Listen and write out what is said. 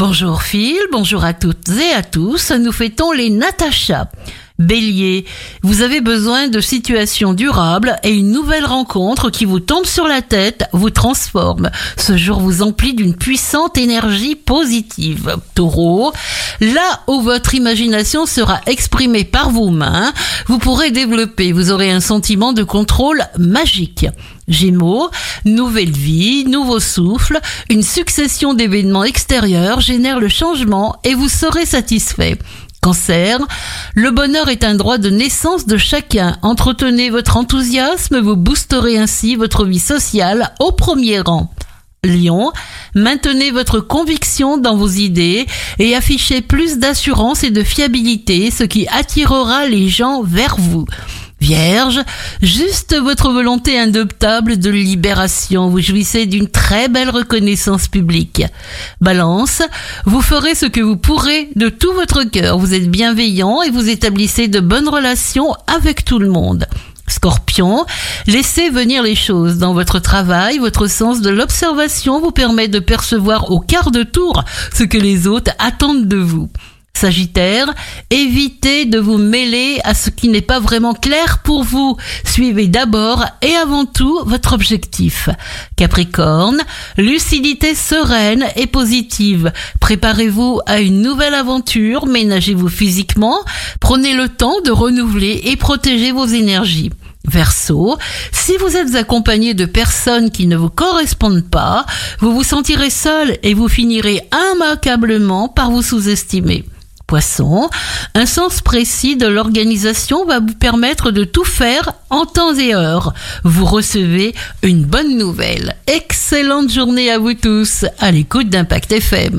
Bonjour Phil, bonjour à toutes et à tous. Nous fêtons les Natacha. Bélier, vous avez besoin de situations durables et une nouvelle rencontre qui vous tombe sur la tête vous transforme. Ce jour vous emplit d'une puissante énergie positive. Taureau, là où votre imagination sera exprimée par vos mains, vous pourrez développer, vous aurez un sentiment de contrôle magique. Gémeaux, nouvelle vie, nouveau souffle, une succession d'événements extérieurs génère le changement et vous serez satisfait. Cancer, le bonheur est un droit de naissance de chacun. Entretenez votre enthousiasme, vous boosterez ainsi votre vie sociale au premier rang. Lion, maintenez votre conviction dans vos idées et affichez plus d'assurance et de fiabilité, ce qui attirera les gens vers vous. Vierge, juste votre volonté indoptable de libération, vous jouissez d'une très belle reconnaissance publique. Balance, vous ferez ce que vous pourrez de tout votre cœur, vous êtes bienveillant et vous établissez de bonnes relations avec tout le monde. Scorpion, laissez venir les choses. Dans votre travail, votre sens de l'observation vous permet de percevoir au quart de tour ce que les autres attendent de vous. Sagittaire, évitez de vous mêler à ce qui n'est pas vraiment clair pour vous. Suivez d'abord et avant tout votre objectif. Capricorne, lucidité sereine et positive. Préparez-vous à une nouvelle aventure, ménagez-vous physiquement, prenez le temps de renouveler et protéger vos énergies. Verseau, si vous êtes accompagné de personnes qui ne vous correspondent pas, vous vous sentirez seul et vous finirez immanquablement par vous sous-estimer Un sens précis de l'organisation va vous permettre de tout faire en temps et heure. Vous recevez une bonne nouvelle. Excellente journée à vous tous à l'écoute d'Impact FM.